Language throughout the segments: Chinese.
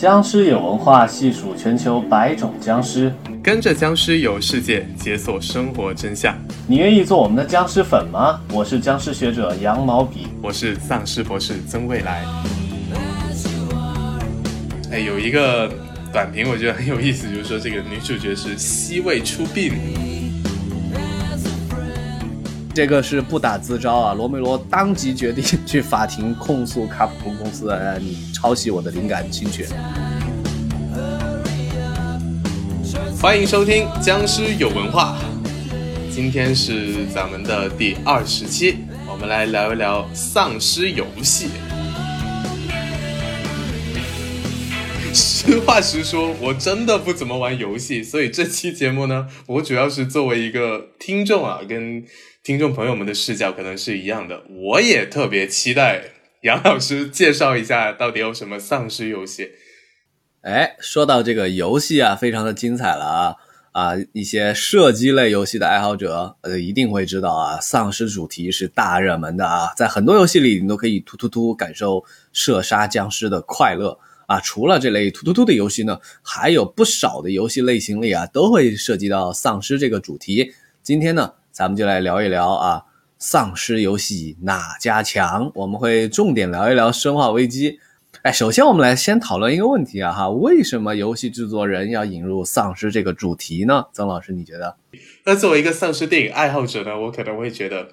僵尸有文化，细数全球百种僵尸，跟着僵尸游世界，解锁生活真相。你愿意做我们的僵尸粉吗？我是僵尸学者羊毛笔，我是丧尸博士曾未来。哎，有一个短评，我觉得很有意思，就是说这个女主角是西魏出殡。这个是不打自招啊！罗梅罗当即决定 去法庭控诉卡普空公司，呃，你抄袭我的灵感侵权。欢迎收听《僵尸有文化》，今天是咱们的第二十期，我们来聊一聊丧尸游戏。实话实说，我真的不怎么玩游戏，所以这期节目呢，我主要是作为一个听众啊，跟。听众朋友们的视角可能是一样的，我也特别期待杨老师介绍一下到底有什么丧尸游戏。哎，说到这个游戏啊，非常的精彩了啊啊！一些射击类游戏的爱好者呃一定会知道啊，丧尸主题是大热门的啊，在很多游戏里你都可以突突突感受射杀僵尸的快乐啊。除了这类突突突的游戏呢，还有不少的游戏类型里啊都会涉及到丧尸这个主题。今天呢。咱们就来聊一聊啊，丧尸游戏哪家强？我们会重点聊一聊《生化危机》。哎，首先我们来先讨论一个问题啊，哈，为什么游戏制作人要引入丧尸这个主题呢？曾老师，你觉得？那作为一个丧尸电影爱好者呢，我可能会觉得，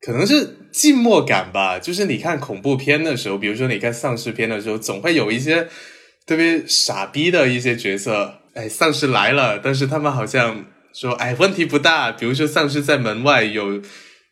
可能是寂寞感吧。就是你看恐怖片的时候，比如说你看丧尸片的时候，总会有一些特别傻逼的一些角色，哎，丧尸来了，但是他们好像。说哎，问题不大。比如说，丧尸在门外有，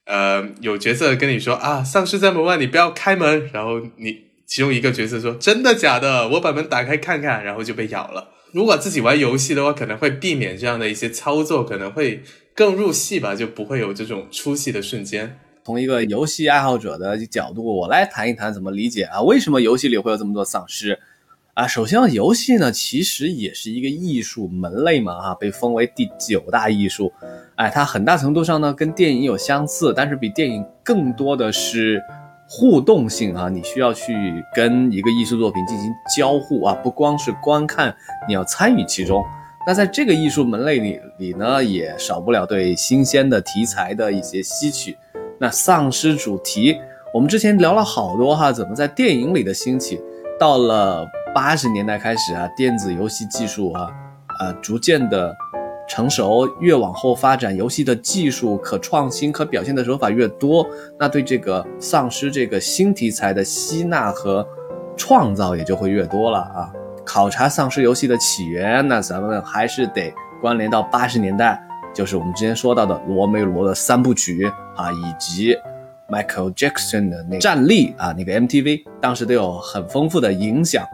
呃，有角色跟你说啊，丧尸在门外，你不要开门。然后你其中一个角色说，真的假的？我把门打开看看，然后就被咬了。如果自己玩游戏的话，可能会避免这样的一些操作，可能会更入戏吧，就不会有这种出戏的瞬间。从一个游戏爱好者的角度，我来谈一谈怎么理解啊？为什么游戏里会有这么多丧尸？啊，首先游戏呢，其实也是一个艺术门类嘛，哈，被封为第九大艺术。哎，它很大程度上呢跟电影有相似，但是比电影更多的是互动性啊，你需要去跟一个艺术作品进行交互啊，不光是观看，你要参与其中。那在这个艺术门类里里呢，也少不了对新鲜的题材的一些吸取。那丧尸主题，我们之前聊了好多哈，怎么在电影里的兴起，到了。八十年代开始啊，电子游戏技术啊，呃，逐渐的成熟，越往后发展，游戏的技术可创新、可表现的手法越多，那对这个丧尸这个新题材的吸纳和创造也就会越多了啊。考察丧尸游戏的起源，那咱们还是得关联到八十年代，就是我们之前说到的罗梅罗的三部曲啊，以及 Michael Jackson 的那个战力啊，那个 MTV 当时都有很丰富的影响。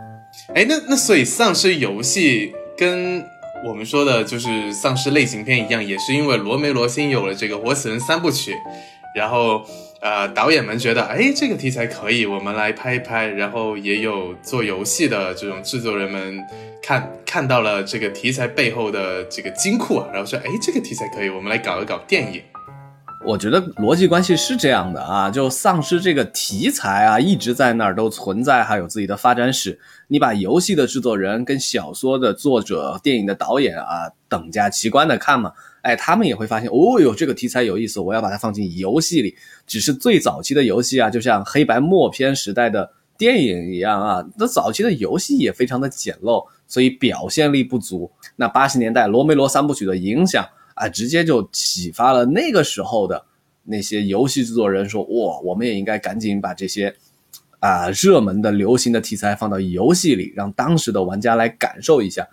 哎，那那所以丧尸游戏跟我们说的就是丧尸类型片一样，也是因为罗梅罗先有了这个活死人三部曲，然后呃导演们觉得哎这个题材可以，我们来拍一拍，然后也有做游戏的这种制作人们看看到了这个题材背后的这个金库啊，然后说哎这个题材可以，我们来搞一搞电影。我觉得逻辑关系是这样的啊，就丧尸这个题材啊，一直在那儿都存在，还有自己的发展史。你把游戏的制作人跟小说的作者、电影的导演啊等价齐观的看嘛，哎，他们也会发现，哦哟，这个题材有意思，我要把它放进游戏里。只是最早期的游戏啊，就像黑白默片时代的电影一样啊，那早期的游戏也非常的简陋，所以表现力不足。那八十年代罗梅罗三部曲的影响。啊，直接就启发了那个时候的那些游戏制作人，说哇，我们也应该赶紧把这些啊热门的、流行的题材放到游戏里，让当时的玩家来感受一下。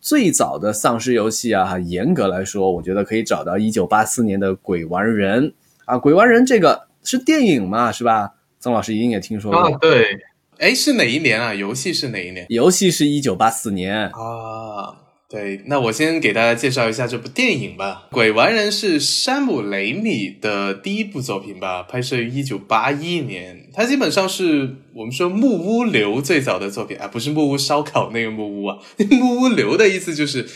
最早的丧尸游戏啊，严格来说，我觉得可以找到一九八四年的《鬼玩人》啊，《鬼玩人》这个是电影嘛，是吧？曾老师一定也听说过。啊，对，哎，是哪一年啊？游戏是哪一年？游戏是一九八四年啊。对，那我先给大家介绍一下这部电影吧。《鬼玩人》是山姆雷米的第一部作品吧，拍摄于一九八一年。它基本上是我们说木屋流最早的作品啊，不是木屋烧烤那个木屋啊。木屋流的意思就是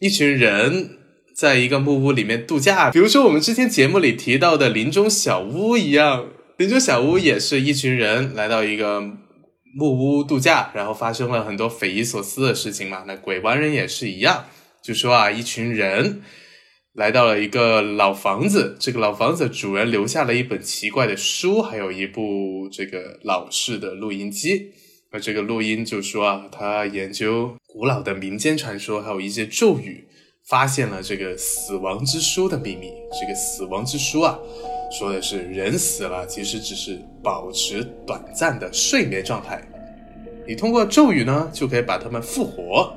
一群人在一个木屋里面度假，比如说我们之前节目里提到的林中小屋一样。林中小屋也是一群人来到一个木屋度假，然后发生了很多匪夷所思的事情嘛。那鬼玩人也是一样，就说啊，一群人来到了一个老房子，这个老房子主人留下了一本奇怪的书，还有一部这个老式的录音机。那这个录音就说啊，他研究古老的民间传说，还有一些咒语，发现了这个死亡之书的秘密。这个死亡之书啊，说的是人死了，其实只是保持短暂的睡眠状态，你通过咒语呢，就可以把他们复活。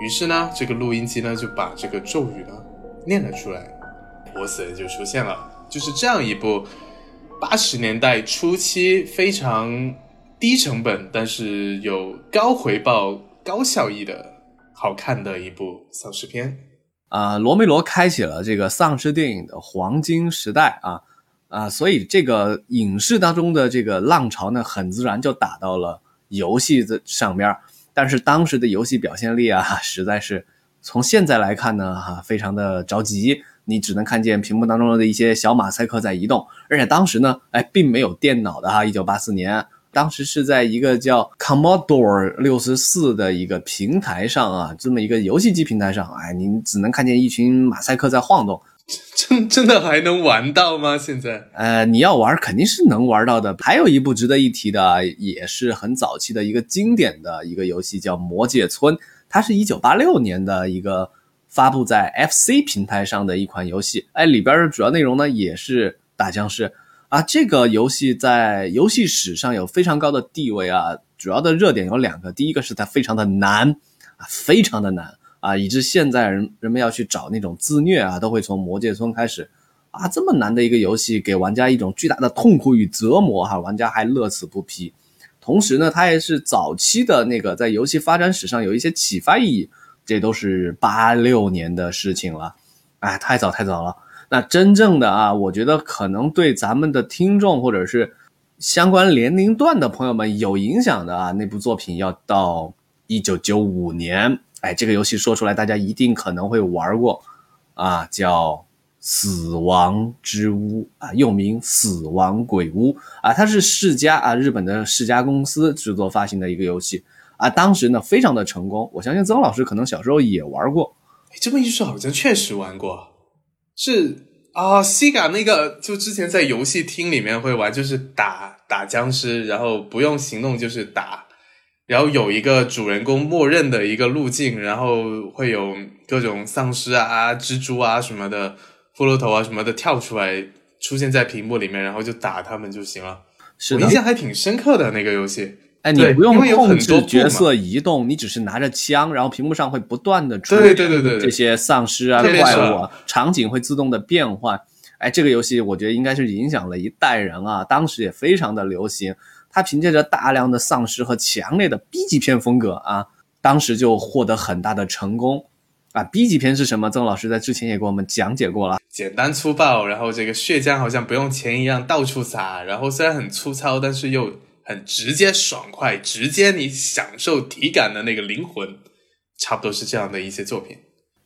于是呢，这个录音机呢就把这个咒语呢念了出来，活死人就出现了。就是这样一部八十年代初期非常。低成本，但是有高回报、高效益的好看的一部丧尸片啊！罗梅罗开启了这个丧尸电影的黄金时代啊啊！所以这个影视当中的这个浪潮呢，很自然就打到了游戏的上边。但是当时的游戏表现力啊，实在是从现在来看呢，哈，非常的着急。你只能看见屏幕当中的一些小马赛克在移动，而且当时呢，哎，并没有电脑的哈，一九八四年。当时是在一个叫 Commodore 六十四的一个平台上啊，这么一个游戏机平台上，哎，你只能看见一群马赛克在晃动，真真的还能玩到吗？现在？呃，你要玩肯定是能玩到的。还有一部值得一提的，也是很早期的一个经典的一个游戏，叫《魔界村》，它是一九八六年的一个发布在 FC 平台上的一款游戏。哎，里边的主要内容呢，也是打僵尸。啊，这个游戏在游戏史上有非常高的地位啊！主要的热点有两个，第一个是它非常的难啊，非常的难啊，以致现在人人们要去找那种自虐啊，都会从魔界村开始啊。这么难的一个游戏，给玩家一种巨大的痛苦与折磨哈，玩家还乐此不疲。同时呢，它也是早期的那个在游戏发展史上有一些启发意义，这都是八六年的事情了，哎，太早太早了。那真正的啊，我觉得可能对咱们的听众或者是相关年龄段的朋友们有影响的啊，那部作品要到一九九五年。哎，这个游戏说出来，大家一定可能会玩过啊，叫《死亡之屋》啊，又名《死亡鬼屋》啊，它是世嘉啊，日本的世嘉公司制作发行的一个游戏啊，当时呢非常的成功。我相信曾老师可能小时候也玩过。哎，这么一说，好像确实玩过。是啊，西嘎那个就之前在游戏厅里面会玩，就是打打僵尸，然后不用行动就是打，然后有一个主人公默认的一个路径，然后会有各种丧尸啊、蜘蛛啊什么的、骷髅头啊什么的跳出来出现在屏幕里面，然后就打他们就行了。是我印象还挺深刻的那个游戏。哎，你不用控制角色移动，你只是拿着枪，然后屏幕上会不断的出对对对对这些丧尸啊怪物，啊，场景会自动的变换。哎，这个游戏我觉得应该是影响了一代人啊，当时也非常的流行。它凭借着大量的丧尸和强烈的 B 级片风格啊，当时就获得很大的成功啊。B 级片是什么？曾老师在之前也给我们讲解过了，简单粗暴，然后这个血浆好像不用钱一样到处撒，然后虽然很粗糙，但是又。很直接、爽快，直接你享受体感的那个灵魂，差不多是这样的一些作品。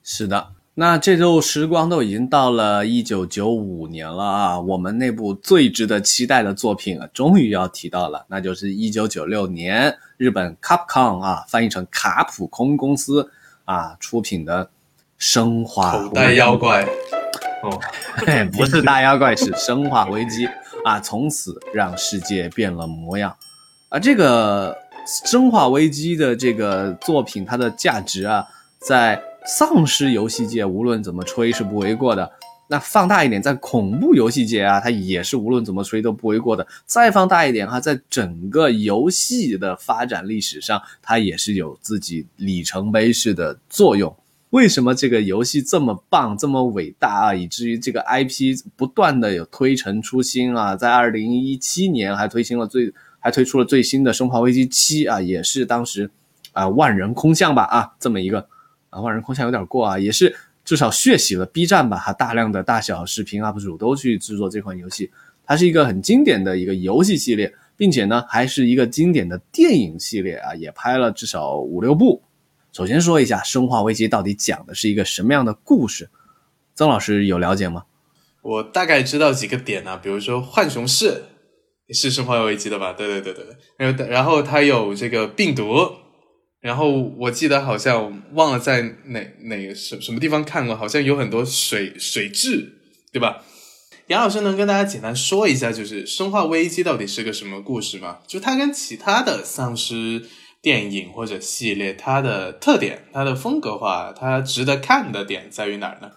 是的，那这周时光都已经到了一九九五年了啊，我们那部最值得期待的作品啊，终于要提到了，那就是一九九六年日本 Capcom 啊，翻译成卡普空公司啊出品的《生化口袋妖怪》。哦，不是大妖怪，是《生化危机》。啊！从此让世界变了模样，啊，这个《生化危机》的这个作品，它的价值啊，在丧尸游戏界无论怎么吹是不为过的。那放大一点，在恐怖游戏界啊，它也是无论怎么吹都不为过的。再放大一点哈，在整个游戏的发展历史上，它也是有自己里程碑式的作用。为什么这个游戏这么棒、这么伟大啊？以至于这个 IP 不断的有推陈出新啊！在二零一七年还推行了最，还推出了最新的《生化危机七》啊，也是当时啊万人空巷吧啊，这么一个啊万人空巷有点过啊，也是至少血洗了 B 站吧哈，大量的大小视频 UP 主都去制作这款游戏，它是一个很经典的一个游戏系列，并且呢还是一个经典的电影系列啊，也拍了至少五六部。首先说一下《生化危机》到底讲的是一个什么样的故事，曾老师有了解吗？我大概知道几个点啊，比如说浣熊市，是生化危机的吧？对对对对对。然后然后它有这个病毒，然后我记得好像忘了在哪哪个什什么地方看过，好像有很多水水蛭，对吧？杨老师能跟大家简单说一下，就是《生化危机》到底是个什么故事吗？就它跟其他的丧尸电影或者系列，它的特点、它的风格化、它值得看的点在于哪儿呢？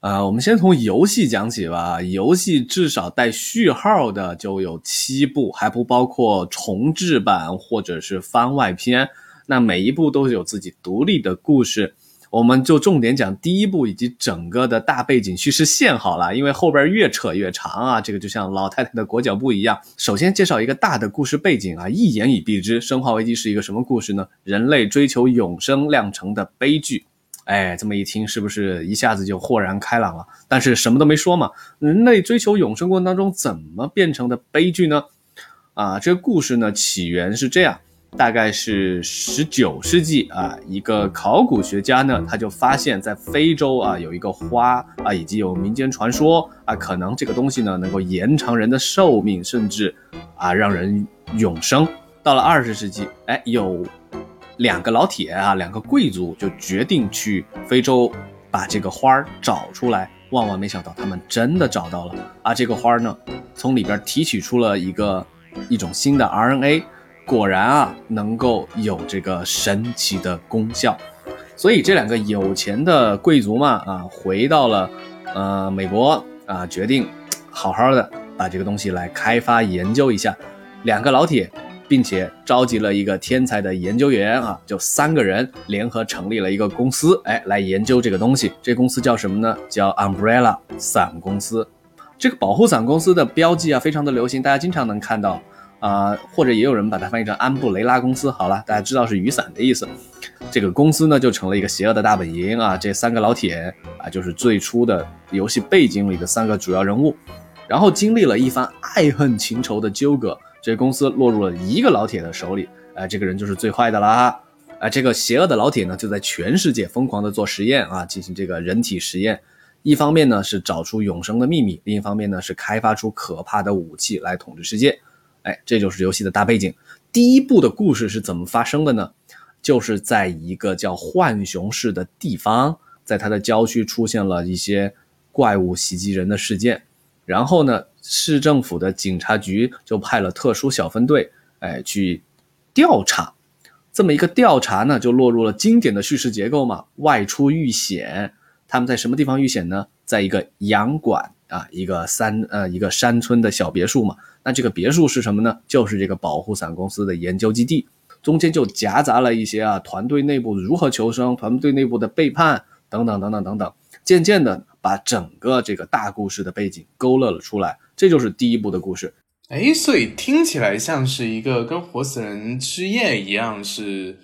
啊，我们先从游戏讲起吧。游戏至少带序号的就有七部，还不包括重制版或者是番外篇。那每一部都是有自己独立的故事。我们就重点讲第一部以及整个的大背景叙事线好了，因为后边越扯越长啊，这个就像老太太的裹脚布一样。首先介绍一个大的故事背景啊，一言以蔽之，《生化危机》是一个什么故事呢？人类追求永生酿成的悲剧。哎，这么一听是不是一下子就豁然开朗了？但是什么都没说嘛，人类追求永生过程当中怎么变成的悲剧呢？啊，这个故事呢起源是这样。大概是十九世纪啊，一个考古学家呢，他就发现，在非洲啊有一个花啊，以及有民间传说啊，可能这个东西呢能够延长人的寿命，甚至啊让人永生。到了二十世纪，哎，有两个老铁啊，两个贵族就决定去非洲把这个花儿找出来。万万没想到，他们真的找到了啊！这个花儿呢，从里边提取出了一个一种新的 RNA。果然啊，能够有这个神奇的功效，所以这两个有钱的贵族嘛，啊，回到了呃美国啊，决定好好的把这个东西来开发研究一下。两个老铁，并且召集了一个天才的研究员啊，就三个人联合成立了一个公司，哎，来研究这个东西。这公司叫什么呢？叫 Umbrella 伞公司。这个保护伞公司的标记啊，非常的流行，大家经常能看到。啊，或者也有人把它翻译成安布雷拉公司。好了，大家知道是雨伞的意思。这个公司呢，就成了一个邪恶的大本营啊。这三个老铁啊，就是最初的游戏背景里的三个主要人物。然后经历了一番爱恨情仇的纠葛，这公司落入了一个老铁的手里。哎，这个人就是最坏的啦。啊，这个邪恶的老铁呢，就在全世界疯狂的做实验啊，进行这个人体实验。一方面呢是找出永生的秘密，另一方面呢是开发出可怕的武器来统治世界。哎，这就是游戏的大背景。第一部的故事是怎么发生的呢？就是在一个叫浣熊市的地方，在它的郊区出现了一些怪物袭击人的事件。然后呢，市政府的警察局就派了特殊小分队，哎，去调查。这么一个调查呢，就落入了经典的叙事结构嘛，外出遇险。他们在什么地方遇险呢？在一个洋馆啊，一个山呃，一个山村的小别墅嘛。那这个别墅是什么呢？就是这个保护伞公司的研究基地，中间就夹杂了一些啊团队内部如何求生、团队内部的背叛等等等等等等，渐渐的把整个这个大故事的背景勾勒了出来。这就是第一部的故事。哎，所以听起来像是一个跟《活死人之夜》一样，是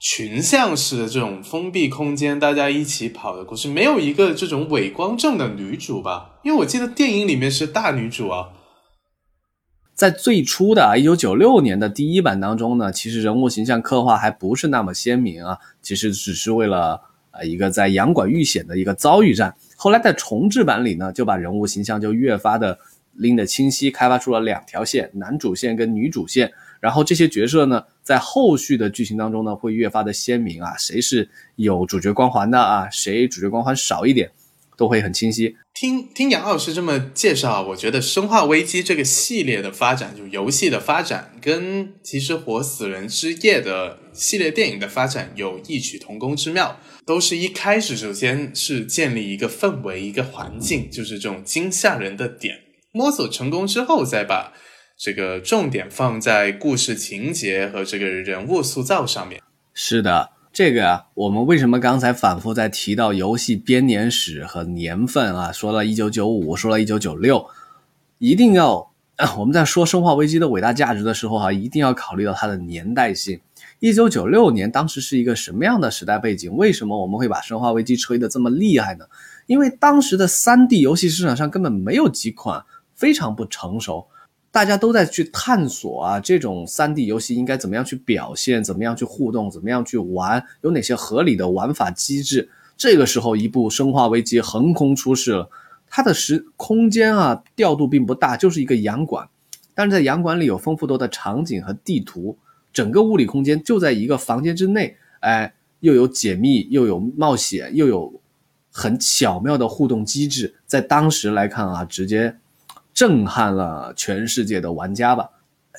群像式的这种封闭空间，大家一起跑的故事，没有一个这种伪光正的女主吧？因为我记得电影里面是大女主啊。在最初的啊，一九九六年的第一版当中呢，其实人物形象刻画还不是那么鲜明啊，其实只是为了啊一个在洋馆遇险的一个遭遇战。后来在重制版里呢，就把人物形象就越发的拎得清晰，开发出了两条线，男主线跟女主线。然后这些角色呢，在后续的剧情当中呢，会越发的鲜明啊，谁是有主角光环的啊，谁主角光环少一点。都会很清晰。听听杨老师这么介绍，我觉得《生化危机》这个系列的发展，就游戏的发展，跟其实《活死人之夜》的系列电影的发展有异曲同工之妙。都是一开始首先是建立一个氛围、一个环境，就是这种惊吓人的点。摸索成功之后，再把这个重点放在故事情节和这个人物塑造上面。是的。这个啊，我们为什么刚才反复在提到游戏编年史和年份啊？说了一九九五，说了一九九六，一定要我们在说《生化危机》的伟大价值的时候哈，一定要考虑到它的年代性。一九九六年当时是一个什么样的时代背景？为什么我们会把《生化危机》吹得这么厉害呢？因为当时的三 D 游戏市场上根本没有几款，非常不成熟。大家都在去探索啊，这种三 D 游戏应该怎么样去表现，怎么样去互动，怎么样去玩，有哪些合理的玩法机制？这个时候，一部《生化危机》横空出世了，它的时空间啊调度并不大，就是一个洋馆，但是在洋馆里有丰富多的场景和地图，整个物理空间就在一个房间之内，哎，又有解密，又有冒险，又有很巧妙的互动机制，在当时来看啊，直接震撼了全世界的玩家吧，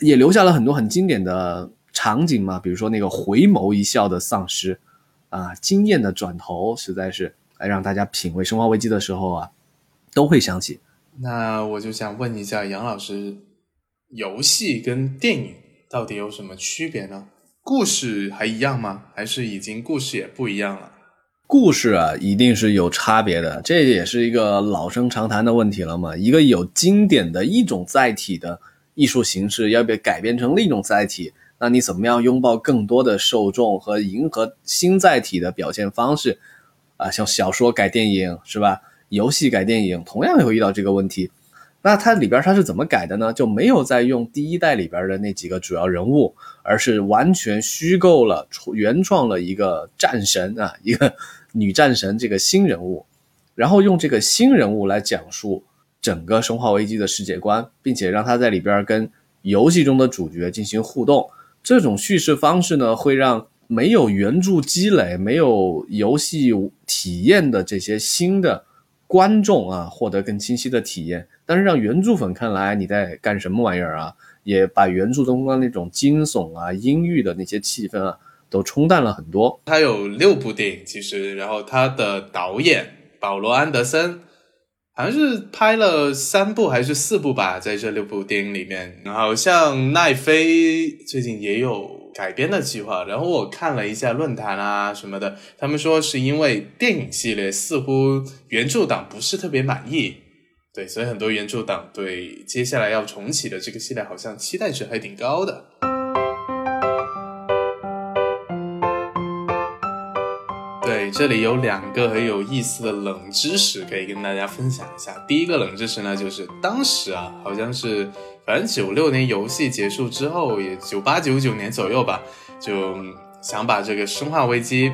也留下了很多很经典的场景嘛，比如说那个回眸一笑的丧尸，啊，惊艳的转头，实在是让大家品味《生化危机》的时候啊，都会想起。那我就想问一下杨老师，游戏跟电影到底有什么区别呢？故事还一样吗？还是已经故事也不一样了？故事啊，一定是有差别的，这也是一个老生常谈的问题了嘛。一个有经典的一种载体的艺术形式，要被改编成另一种载体，那你怎么样拥抱更多的受众和迎合新载体的表现方式？啊，像小说改电影是吧？游戏改电影同样会遇到这个问题。那它里边它是怎么改的呢？就没有再用第一代里边的那几个主要人物，而是完全虚构了、原创了一个战神啊，一个。女战神这个新人物，然后用这个新人物来讲述整个《生化危机》的世界观，并且让他在里边跟游戏中的主角进行互动。这种叙事方式呢，会让没有原著积累、没有游戏体验的这些新的观众啊，获得更清晰的体验。但是让原著粉看来，你在干什么玩意儿啊？也把原著中的那种惊悚啊、阴郁的那些气氛啊。都冲淡了很多。他有六部电影，其实，然后他的导演保罗·安德森好像是拍了三部还是四部吧，在这六部电影里面，好像奈飞最近也有改编的计划。然后我看了一下论坛啊什么的，他们说是因为电影系列似乎原著党不是特别满意，对，所以很多原著党对接下来要重启的这个系列好像期待值还挺高的。这里有两个很有意思的冷知识可以跟大家分享一下。第一个冷知识呢，就是当时啊，好像是反正九六年游戏结束之后，也九八九九年左右吧，就想把这个《生化危机》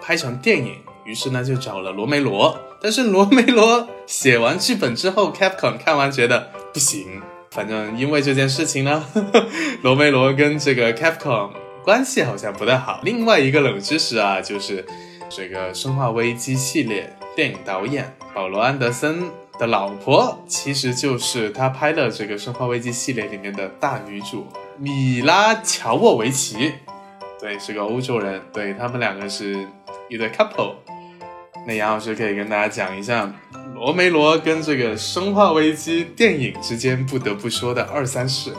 拍成电影，于是呢就找了罗梅罗。但是罗梅罗写完剧本之后，Capcom 看完觉得不行。反正因为这件事情呢，罗梅罗跟这个 Capcom 关系好像不太好。另外一个冷知识啊，就是。这个《生化危机》系列电影导演保罗·安德森的老婆，其实就是他拍的这个《生化危机》系列里面的大女主米拉·乔沃维奇。对，是个欧洲人。对他们两个是一对 couple。那杨老师可以跟大家讲一下罗梅罗跟这个《生化危机》电影之间不得不说的二三事。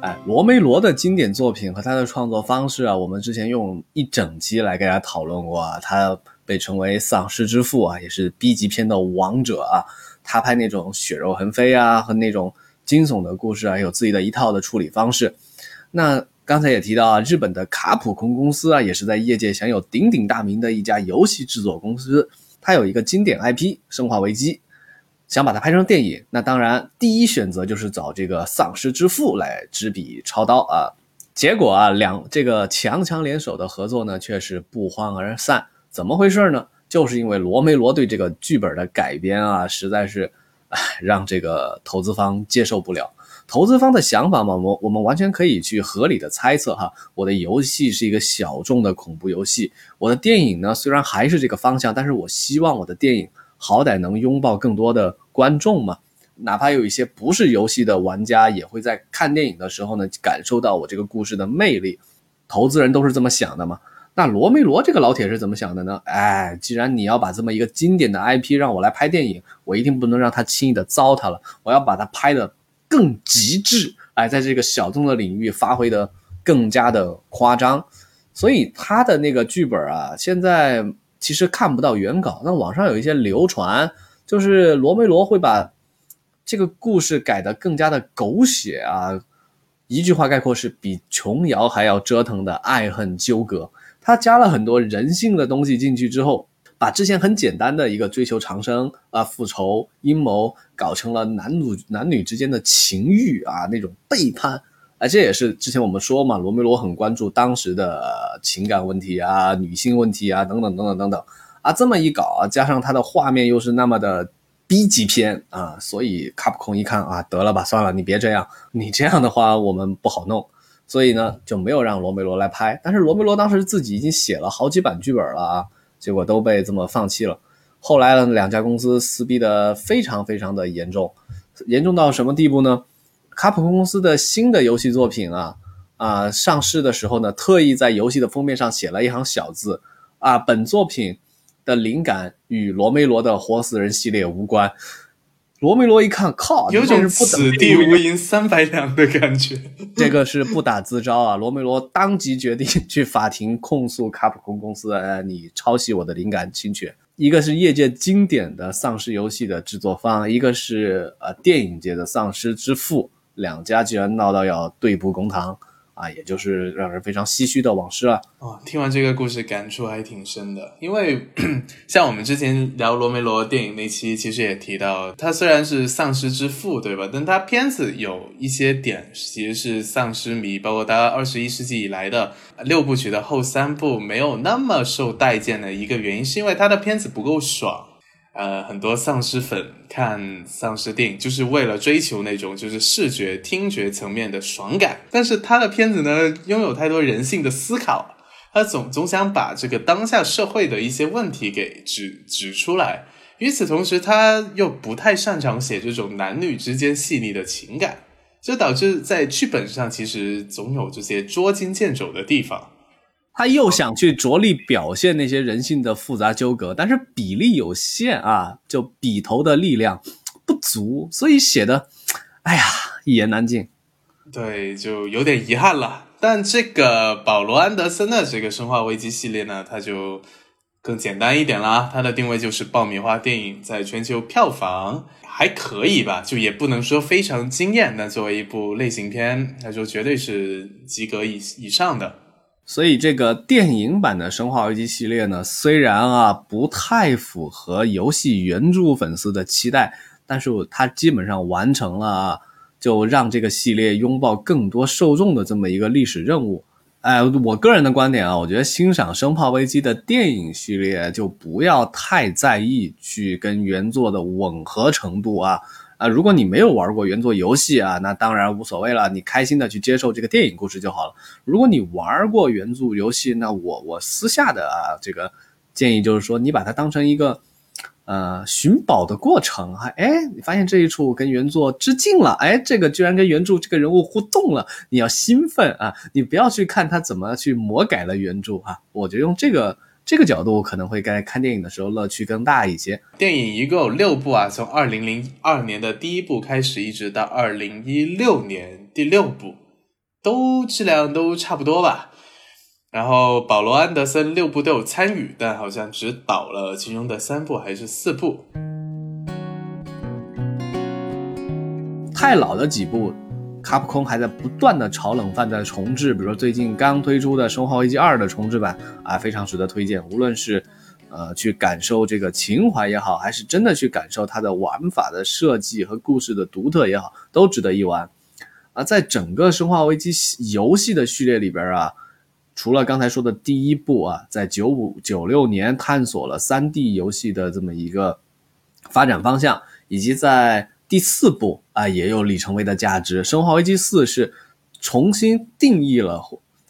哎，罗梅罗的经典作品和他的创作方式啊，我们之前用一整期来给大家讨论过啊。他被称为丧尸之父啊，也是 B 级片的王者啊。他拍那种血肉横飞啊和那种惊悚的故事啊，有自己的一套的处理方式。那刚才也提到啊，日本的卡普空公司啊，也是在业界享有鼎鼎大名的一家游戏制作公司。它有一个经典 IP《生化危机》。想把它拍成电影，那当然第一选择就是找这个丧尸之父来执笔操刀啊。结果啊，两这个强强联手的合作呢，却是不欢而散。怎么回事呢？就是因为罗梅罗对这个剧本的改编啊，实在是，唉，让这个投资方接受不了。投资方的想法嘛，我我们完全可以去合理的猜测哈。我的游戏是一个小众的恐怖游戏，我的电影呢虽然还是这个方向，但是我希望我的电影。好歹能拥抱更多的观众嘛，哪怕有一些不是游戏的玩家，也会在看电影的时候呢，感受到我这个故事的魅力。投资人都是这么想的嘛？那罗梅罗这个老铁是怎么想的呢？哎，既然你要把这么一个经典的 IP 让我来拍电影，我一定不能让他轻易的糟蹋了，我要把它拍的更极致，哎，在这个小众的领域发挥的更加的夸张。所以他的那个剧本啊，现在。其实看不到原稿，那网上有一些流传，就是罗梅罗会把这个故事改得更加的狗血啊。一句话概括是比琼瑶还要折腾的爱恨纠葛。他加了很多人性的东西进去之后，把之前很简单的一个追求长生啊、复仇阴谋，搞成了男女男女之间的情欲啊那种背叛。哎，这也是之前我们说嘛，罗梅罗很关注当时的情感问题啊、女性问题啊等等等等等等啊。这么一搞啊，加上他的画面又是那么的 B 级片啊，所以卡普空一看啊，得了吧，算了，你别这样，你这样的话我们不好弄，所以呢就没有让罗梅罗来拍。但是罗梅罗当时自己已经写了好几版剧本了啊，结果都被这么放弃了。后来呢，两家公司撕逼的非常非常的严重，严重到什么地步呢？卡普空公司的新的游戏作品啊啊上市的时候呢，特意在游戏的封面上写了一行小字啊，本作品的灵感与罗梅罗的活死人系列无关。罗梅罗一看，靠，有种此地无银三百两的感觉。这个是不打自招啊！罗梅罗当即决定去法庭控诉卡普空公司，呃，你抄袭我的灵感侵权。一个是业界经典的丧尸游戏的制作方，一个是呃电影界的丧尸之父，两家居然闹到要对簿公堂啊，也就是让人非常唏嘘的往事了。哦，听完这个故事感触还挺深的，因为 像我们之前聊罗梅罗电影那期，其实也提到，他虽然是丧尸之父，对吧？但他片子有一些点其实是丧尸迷，包括他二十一世纪以来的六部曲的后三部没有那么受待见的一个原因，是因为他的片子不够爽。呃，很多丧尸粉看丧尸电影就是为了追求那种就是视觉、听觉层面的爽感，但是他的片子呢，拥有太多人性的思考，他总总想把这个当下社会的一些问题给指指出来。与此同时，他又不太擅长写这种男女之间细腻的情感，就导致在剧本上其实总有这些捉襟见肘的地方。他又想去着力表现那些人性的复杂纠葛，但是比例有限啊，就笔头的力量不足，所以写的，哎呀，一言难尽。对，就有点遗憾了。但这个保罗·安德森的这个《生化危机》系列呢，它就更简单一点啦。它的定位就是爆米花电影，在全球票房还可以吧，就也不能说非常惊艳。但作为一部类型片那就，绝对是及格以以上的。所以这个电影版的《生化危机》系列呢，虽然啊不太符合游戏原著粉丝的期待，但是它基本上完成了啊，就让这个系列拥抱更多受众的这么一个历史任务。哎，我个人的观点啊，我觉得欣赏《生化危机》的电影系列就不要太在意去跟原作的吻合程度啊。啊，如果你没有玩过原作游戏啊，那当然无所谓了，你开心的去接受这个电影故事就好了。如果你玩过原著游戏，那我我私下的啊，这个建议就是说，你把它当成一个呃寻宝的过程啊，哎，你发现这一处跟原作致敬了，哎，这个居然跟原著这个人物互动了，你要兴奋啊，你不要去看他怎么去魔改了原著啊，我就用这个。这个角度可能会在看电影的时候乐趣更大一些。电影一共有六部啊，从二零零二年的第一部开始，一直到二零一六年第六部，都质量都差不多吧。然后保罗·安德森六部都有参与，但好像只导了其中的三部还是四部。太老的几部。卡普空还在不断的炒冷饭，在重置，比如说最近刚推出的《生化危机二》的重置版啊，非常值得推荐。无论是呃去感受这个情怀也好，还是真的去感受它的玩法的设计和故事的独特也好，都值得一玩。啊，在整个《生化危机》游戏的序列里边啊，除了刚才说的第一部啊，在九五九六年探索了三 D 游戏的这么一个发展方向，以及在第四部啊，也有里程碑的价值。《生化危机四》是重新定义了，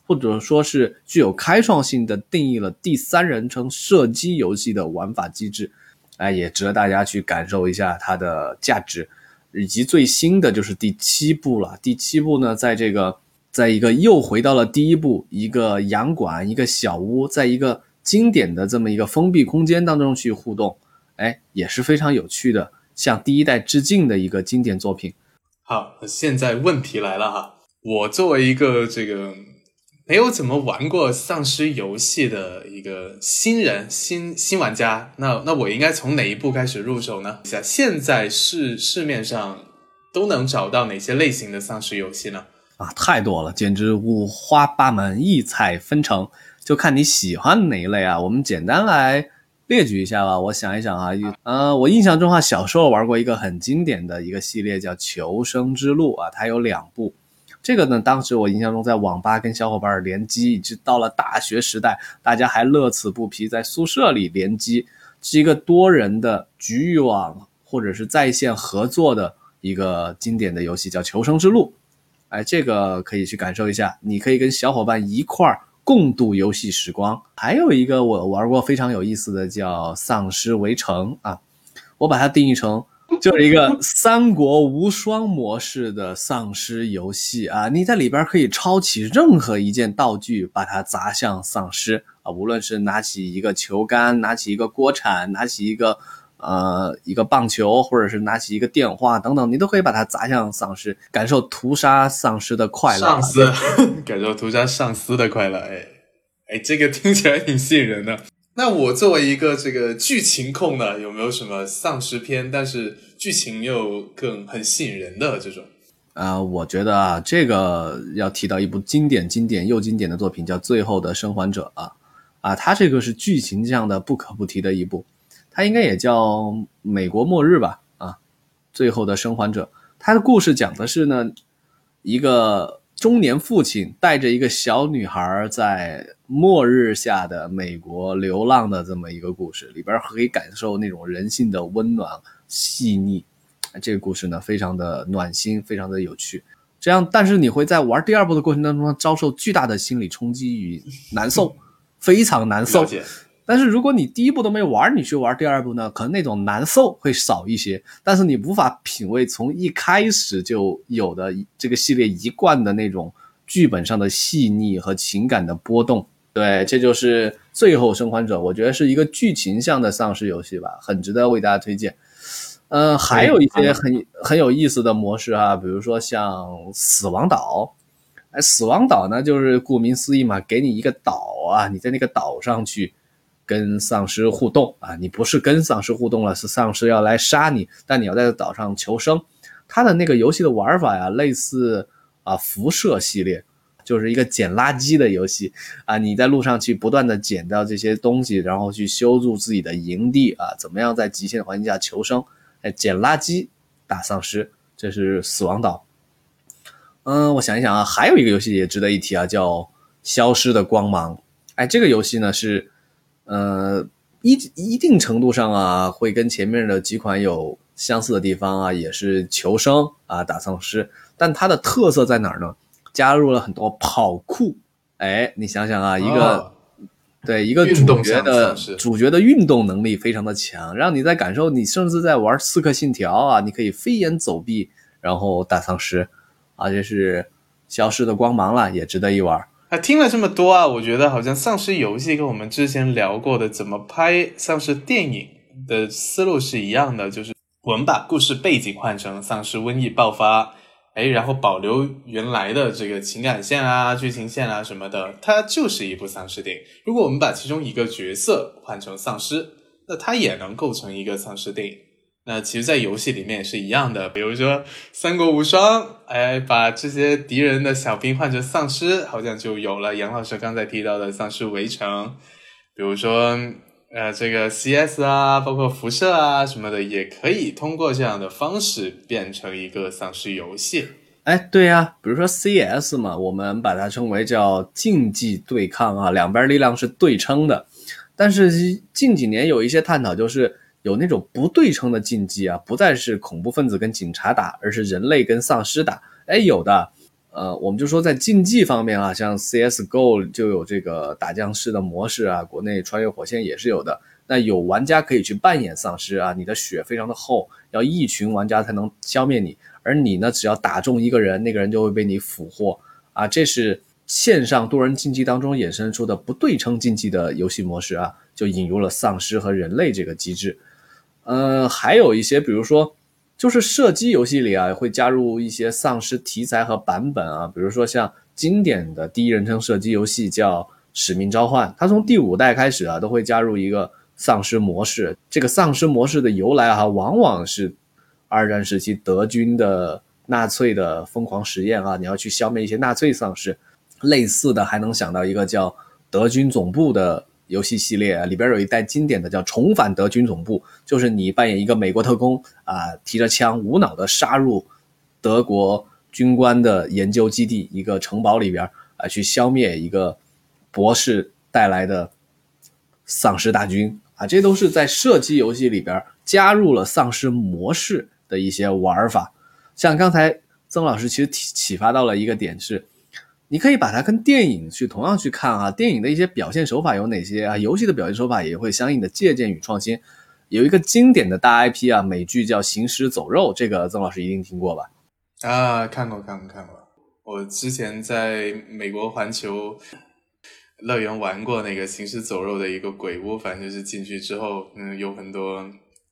或者说是具有开创性的定义了第三人称射击游戏的玩法机制，哎，也值得大家去感受一下它的价值。以及最新的就是第七部了。第七部呢，在这个，在一个又回到了第一部，一个洋馆，一个小屋，在一个经典的这么一个封闭空间当中去互动，哎，也是非常有趣的。向第一代致敬的一个经典作品。好，现在问题来了哈，我作为一个这个没有怎么玩过丧尸游戏的一个新人、新新玩家，那那我应该从哪一步开始入手呢？下现在市市面上都能找到哪些类型的丧尸游戏呢？啊，太多了，简直五花八门、异彩纷呈，就看你喜欢哪一类啊。我们简单来。列举一下吧，我想一想啊，呃，我印象中啊，小时候玩过一个很经典的一个系列叫《求生之路》啊，它有两部。这个呢，当时我印象中在网吧跟小伙伴联机，一直到了大学时代，大家还乐此不疲，在宿舍里联机，是一个多人的局域网或者是在线合作的一个经典的游戏，叫《求生之路》。哎，这个可以去感受一下，你可以跟小伙伴一块儿共度游戏时光。还有一个我玩过非常有意思的叫《丧尸围城》啊，我把它定义成就是一个 三国无双模式的丧尸游戏啊。你在里边可以抄起任何一件道具，把它砸向丧尸啊，无论是拿起一个球杆，拿起一个锅铲，拿起一个。呃，一个棒球，或者是拿起一个电话等等，你都可以把它砸向丧尸，感受屠杀丧尸的快乐。丧尸，感受屠杀丧尸的快乐。哎，哎，这个听起来挺吸引人的。那我作为一个这个剧情控呢，有没有什么丧尸片，但是剧情又更很吸引人的这种？啊，我觉得啊，这个要提到一部经典、经典又经典的作品，叫《最后的生还者》啊啊，它这个是剧情上的不可不提的一部。它应该也叫《美国末日》吧？啊，最后的生还者。它的故事讲的是呢，一个中年父亲带着一个小女孩在末日下的美国流浪的这么一个故事，里边可以感受那种人性的温暖细腻。这个故事呢，非常的暖心，非常的有趣。这样，但是你会在玩第二部的过程当中遭受巨大的心理冲击与难受，非常难受。但是如果你第一部都没玩，你去玩第二部呢，可能那种难受会少一些。但是你无法品味从一开始就有的这个系列一贯的那种剧本上的细腻和情感的波动。对，这就是《最后生还者》，我觉得是一个剧情向的丧尸游戏吧，很值得为大家推荐。嗯，还有一些很很有意思的模式啊，比如说像《死亡岛》。哎，《死亡岛》呢，就是顾名思义嘛，给你一个岛啊，你在那个岛上去。跟丧尸互动啊，你不是跟丧尸互动了，是丧尸要来杀你，但你要在岛上求生。它的那个游戏的玩法呀，类似啊辐射系列，就是一个捡垃圾的游戏啊。你在路上去不断的捡到这些东西，然后去修筑自己的营地啊，怎么样在极限环境下求生？哎，捡垃圾打丧尸，这是死亡岛。嗯，我想一想啊，还有一个游戏也值得一提啊，叫消失的光芒。哎，这个游戏呢是。呃，一一定程度上啊，会跟前面的几款有相似的地方啊，也是求生啊，打丧尸。但它的特色在哪儿呢？加入了很多跑酷。哎，你想想啊，一个对一个主角的主角的运动能力非常的强，让你在感受，你甚至在玩《刺客信条》啊，你可以飞檐走壁，然后打丧尸，啊，这是消失的光芒了，也值得一玩。啊，听了这么多啊，我觉得好像丧尸游戏跟我们之前聊过的怎么拍丧尸电影的思路是一样的，就是我们把故事背景换成丧尸瘟疫爆发，哎，然后保留原来的这个情感线啊、剧情线啊什么的，它就是一部丧尸电影。如果我们把其中一个角色换成丧尸，那它也能构成一个丧尸电影。那其实，在游戏里面也是一样的，比如说《三国无双》，哎，把这些敌人的小兵换成丧尸，好像就有了杨老师刚才提到的《丧尸围城》。比如说，呃，这个 CS 啊，包括辐射啊什么的，也可以通过这样的方式变成一个丧尸游戏。哎，对呀，比如说 CS 嘛，我们把它称为叫竞技对抗啊，两边力量是对称的。但是近几年有一些探讨，就是。有那种不对称的竞技啊，不再是恐怖分子跟警察打，而是人类跟丧尸打。哎，有的，呃，我们就说在竞技方面啊，像 CS:GO 就有这个打僵尸的模式啊，国内穿越火线也是有的。那有玩家可以去扮演丧尸啊，你的血非常的厚，要一群玩家才能消灭你，而你呢，只要打中一个人，那个人就会被你俘获啊。这是线上多人竞技当中衍生出的不对称竞技的游戏模式啊，就引入了丧尸和人类这个机制。呃，还有一些，比如说，就是射击游戏里啊，会加入一些丧尸题材和版本啊，比如说像经典的第一人称射击游戏叫《使命召唤》，它从第五代开始啊，都会加入一个丧尸模式。这个丧尸模式的由来啊，往往是二战时期德军的纳粹的疯狂实验啊，你要去消灭一些纳粹丧尸。类似的，还能想到一个叫德军总部的。游戏系列啊，里边有一代经典的叫《重返德军总部》，就是你扮演一个美国特工啊，提着枪无脑的杀入德国军官的研究基地一个城堡里边啊，去消灭一个博士带来的丧尸大军啊，这都是在射击游戏里边加入了丧尸模式的一些玩法。像刚才曾老师其实启启发到了一个点是，你可以把它跟电影去同样去看啊，电影的一些表现手法有哪些啊？游戏的表现手法也会相应的借鉴与创新。有一个经典的大 IP 啊，美剧叫《行尸走肉》，这个曾老师一定听过吧？啊，看过看过看过。我之前在美国环球乐园玩过那个《行尸走肉》的一个鬼屋，反正就是进去之后，嗯，有很多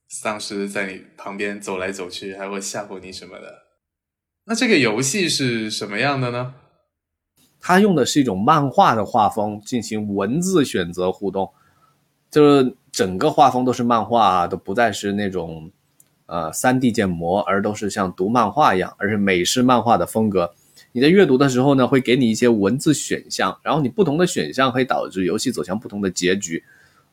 丧尸在你旁边走来走去，还会吓唬你什么的。那这个游戏是什么样的呢？它用的是一种漫画的画风进行文字选择互动，就是整个画风都是漫画，都不再是那种呃三 D 建模，而都是像读漫画一样，而是美式漫画的风格。你在阅读的时候呢，会给你一些文字选项，然后你不同的选项可以导致游戏走向不同的结局，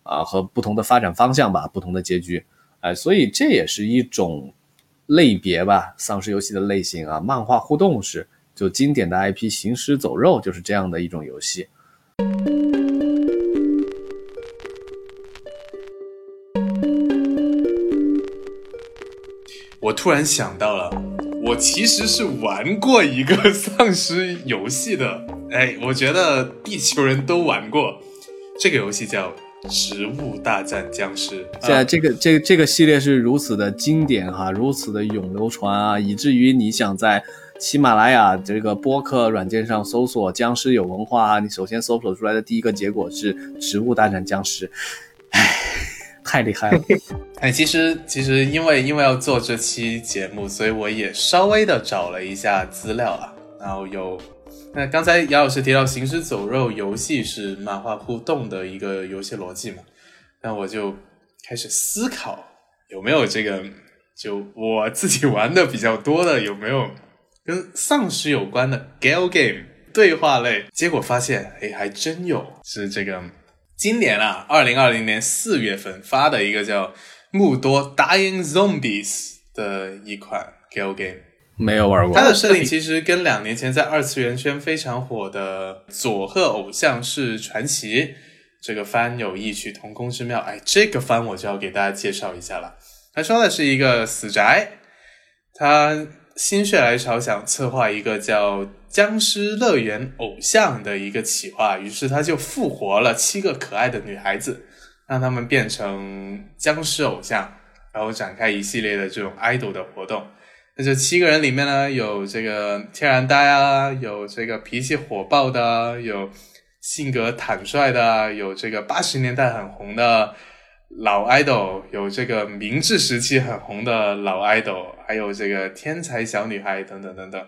啊，和不同的发展方向吧，不同的结局，哎，所以这也是一种类别吧，丧尸游戏的类型啊，漫画互动式，就经典的 IP《行尸走肉》就是这样的一种游戏。我突然想到了。我其实是玩过一个 丧尸游戏的，哎，我觉得地球人都玩过这个游戏，叫《植物大战僵尸》。啊这个这个这个系列是如此的经典哈，如此的永流传啊，以至于你想在喜马拉雅这个播客软件上搜索“僵尸有文化”，你首先搜索出来的第一个结果是《植物大战僵尸》。唉。太厉害了！哎，其实其实因为因为要做这期节目，所以我也稍微的找了一下资料啊。然后有，那刚才姚老师提到《行尸走肉》游戏是漫画互动的一个游戏逻辑嘛，那我就开始思考有没有这个，就我自己玩的比较多的有没有跟丧尸有关的 gal game 对话类？结果发现，哎，还真有，是这个。今年啊，二零二零年四月份发的一个叫《木多 Dying Zombies》的一款 gal game，没有玩过。它的设定其实跟两年前在二次元圈非常火的《佐贺偶像式传奇》这个番有异曲同工之妙。哎，这个番我就要给大家介绍一下了。他说的是一个死宅，他心血来潮想策划一个叫。僵尸乐园偶像的一个企划，于是他就复活了七个可爱的女孩子，让他们变成僵尸偶像，然后展开一系列的这种 idol 的活动。那这七个人里面呢，有这个天然呆啊，有这个脾气火爆的，有性格坦率的，有这个八十年代很红的老 idol，有这个明治时期很红的老 idol，还有这个天才小女孩等等等等。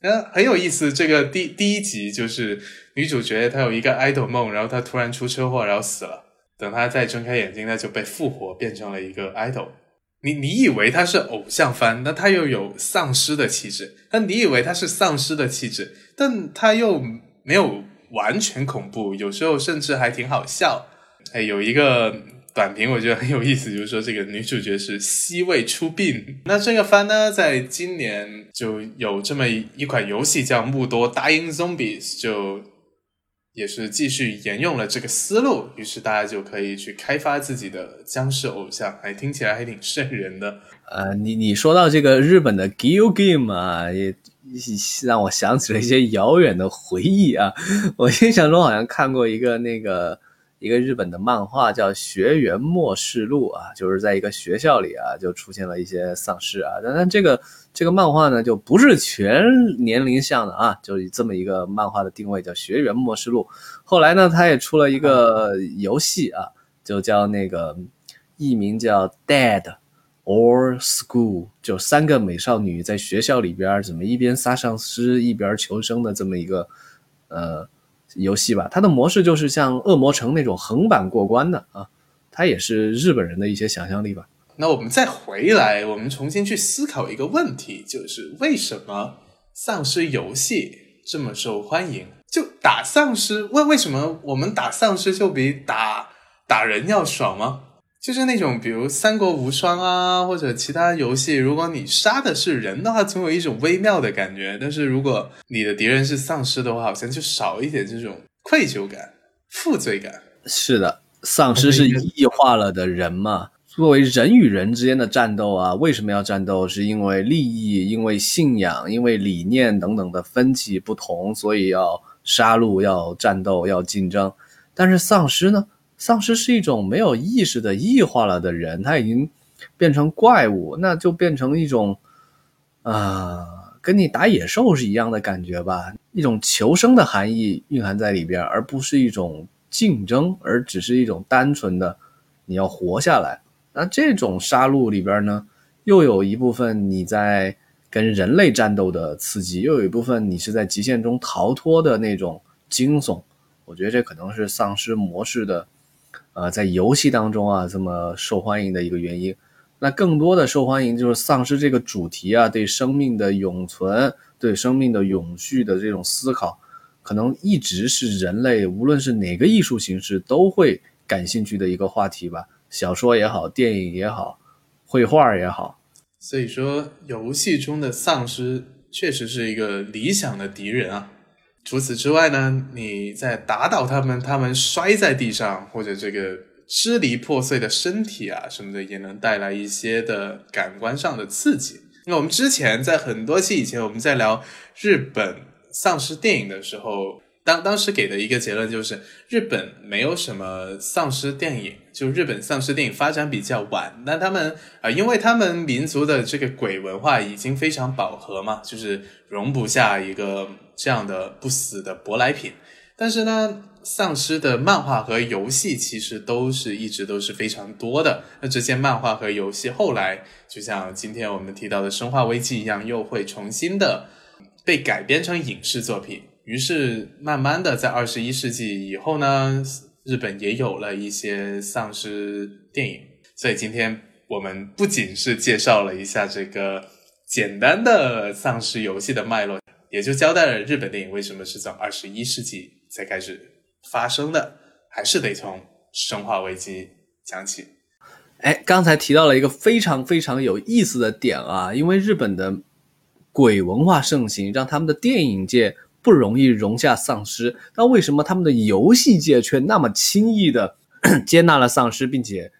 呃，很有意思。这个第第一集就是女主角她有一个 idol 梦，然后她突然出车祸，然后死了。等她再睁开眼睛，她就被复活，变成了一个 idol。你你以为她是偶像番，那她又有丧尸的气质；那你以为她是丧尸的气质，但她又没有完全恐怖，有时候甚至还挺好笑。哎，有一个。短评我觉得很有意思，就是说这个女主角是西位出殡。那这个番呢，在今年就有这么一款游戏叫《木多 Dying Zombies》，就也是继续沿用了这个思路，于是大家就可以去开发自己的僵尸偶像，还听起来还挺瘆人的。呃，你你说到这个日本的 Gal Game 啊，也让我想起了一些遥远的回忆啊。我印象中好像看过一个那个。一个日本的漫画叫《学园末世录》啊，就是在一个学校里啊，就出现了一些丧尸啊。但但这个这个漫画呢，就不是全年龄向的啊，就以这么一个漫画的定位叫《学园末世录》。后来呢，他也出了一个游戏啊，就叫那个艺名叫《Dead or School》，就三个美少女在学校里边怎么一边杀丧尸一边求生的这么一个呃。游戏吧，它的模式就是像恶魔城那种横版过关的啊，它也是日本人的一些想象力吧。那我们再回来，我们重新去思考一个问题，就是为什么丧尸游戏这么受欢迎？就打丧尸，为为什么我们打丧尸就比打打人要爽吗？就是那种，比如《三国无双》啊，或者其他游戏，如果你杀的是人的话，总有一种微妙的感觉；但是如果你的敌人是丧尸的话，好像就少一点这种愧疚感、负罪感。是的，丧尸是异化了的人嘛，作为人与人之间的战斗啊，为什么要战斗？是因为利益、因为信仰、因为理念等等的分歧不同，所以要杀戮、要战斗、要竞争。但是丧尸呢？丧尸是一种没有意识的异化了的人，他已经变成怪物，那就变成一种啊，跟你打野兽是一样的感觉吧？一种求生的含义蕴含在里边，而不是一种竞争，而只是一种单纯的你要活下来。那这种杀戮里边呢，又有一部分你在跟人类战斗的刺激，又有一部分你是在极限中逃脱的那种惊悚。我觉得这可能是丧尸模式的。呃，在游戏当中啊，这么受欢迎的一个原因，那更多的受欢迎就是丧尸这个主题啊，对生命的永存、对生命的永续的这种思考，可能一直是人类无论是哪个艺术形式都会感兴趣的一个话题吧。小说也好，电影也好，绘画也好。所以说，游戏中的丧尸确实是一个理想的敌人啊。除此之外呢，你在打倒他们，他们摔在地上，或者这个支离破碎的身体啊什么的，也能带来一些的感官上的刺激。那我们之前在很多期以前，我们在聊日本丧尸电影的时候，当当时给的一个结论就是，日本没有什么丧尸电影，就日本丧尸电影发展比较晚。那他们啊，因为他们民族的这个鬼文化已经非常饱和嘛，就是容不下一个。这样的不死的舶来品，但是呢，丧尸的漫画和游戏其实都是一直都是非常多的。那这些漫画和游戏后来就像今天我们提到的《生化危机》一样，又会重新的被改编成影视作品。于是慢慢的在二十一世纪以后呢，日本也有了一些丧尸电影。所以今天我们不仅是介绍了一下这个简单的丧尸游戏的脉络。也就交代了日本电影为什么是从二十一世纪才开始发生的，还是得从《生化危机》讲起。哎，刚才提到了一个非常非常有意思的点啊，因为日本的鬼文化盛行，让他们的电影界不容易容下丧尸，那为什么他们的游戏界却那么轻易的 接纳了丧尸，并且？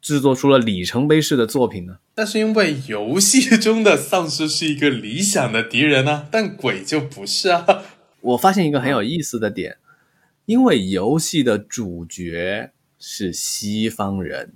制作出了里程碑式的作品呢？那是因为游戏中的丧尸是一个理想的敌人呢，但鬼就不是啊。我发现一个很有意思的点，因为游戏的主角是西方人，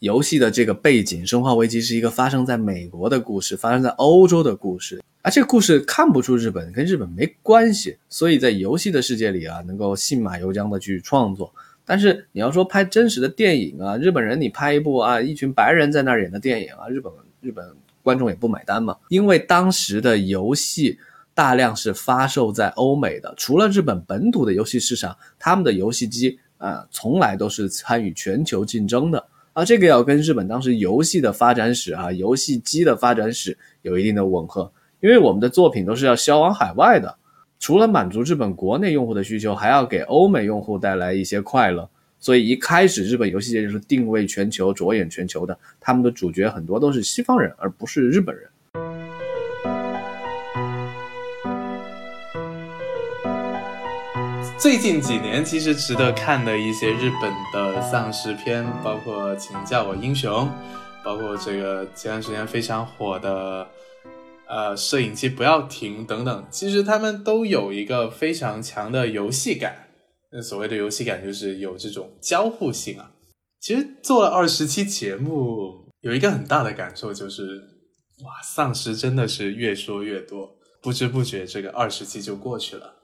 游戏的这个背景《生化危机》是一个发生在美国的故事，发生在欧洲的故事，而这个故事看不出日本，跟日本没关系，所以在游戏的世界里啊，能够信马由缰的去创作。但是你要说拍真实的电影啊，日本人你拍一部啊，一群白人在那儿演的电影啊，日本日本观众也不买单嘛。因为当时的游戏大量是发售在欧美的，除了日本本土的游戏市场，他们的游戏机啊，从来都是参与全球竞争的啊。这个要跟日本当时游戏的发展史啊，游戏机的发展史有一定的吻合，因为我们的作品都是要销往海外的。除了满足日本国内用户的需求，还要给欧美用户带来一些快乐，所以一开始日本游戏界就是定位全球、着眼全球的。他们的主角很多都是西方人，而不是日本人。最近几年，其实值得看的一些日本的丧尸片，包括《请叫我英雄》，包括这个前段时间非常火的。呃，摄影机不要停等等，其实他们都有一个非常强的游戏感。那所谓的游戏感，就是有这种交互性啊。其实做了二十期节目，有一个很大的感受就是，哇，丧尸真的是越说越多，不知不觉这个二十期就过去了。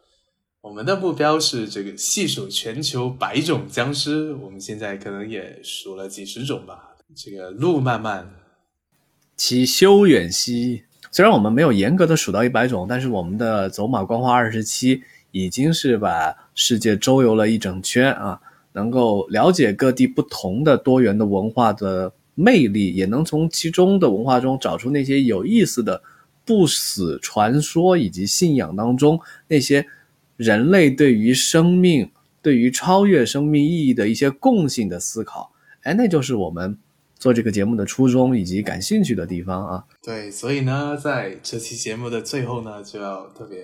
我们的目标是这个细数全球百种僵尸，我们现在可能也数了几十种吧。这个路漫漫其修远兮。虽然我们没有严格的数到一百种，但是我们的走马观花二十七已经是把世界周游了一整圈啊，能够了解各地不同的多元的文化的魅力，也能从其中的文化中找出那些有意思的不死传说以及信仰当中那些人类对于生命、对于超越生命意义的一些共性的思考。哎，那就是我们。做这个节目的初衷以及感兴趣的地方啊，对，所以呢，在这期节目的最后呢，就要特别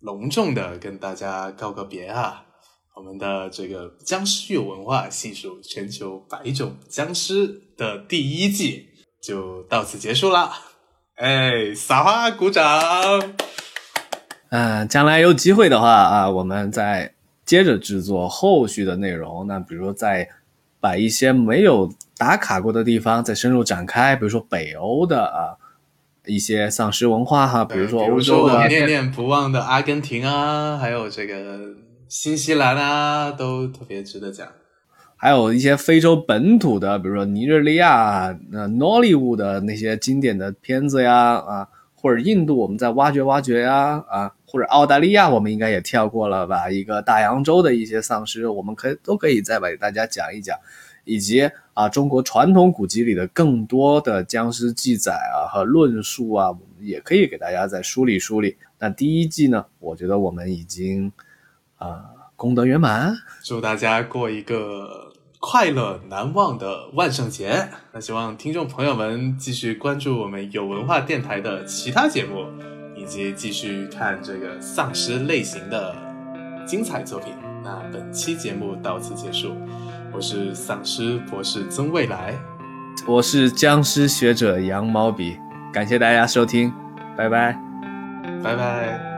隆重的跟大家告个别啊，我们的这个僵尸有文化细数全球百种僵尸的第一季就到此结束了。哎，撒花鼓掌！嗯，将来有机会的话啊，我们再接着制作后续的内容。那比如说，再把一些没有打卡过的地方再深入展开，比如说北欧的啊一些丧尸文化哈，比如说欧洲的念念不忘的阿根廷啊，还有这个新西兰啊，都特别值得讲。还有一些非洲本土的，比如说尼日利亚那 Nollywood 的那些经典的片子呀啊，或者印度，我们在挖掘挖掘呀啊。或者澳大利亚，我们应该也跳过了吧？一个大洋洲的一些丧尸，我们可以都可以再给大家讲一讲，以及啊，中国传统古籍里的更多的僵尸记载啊和论述啊，我们也可以给大家再梳理梳理。那第一季呢，我觉得我们已经啊功德圆满，祝大家过一个快乐难忘的万圣节。那希望听众朋友们继续关注我们有文化电台的其他节目。以及继续看这个丧尸类型的精彩作品。那本期节目到此结束，我是丧尸博士曾未来，我是僵尸学者羊毛笔，感谢大家收听，拜拜，拜拜。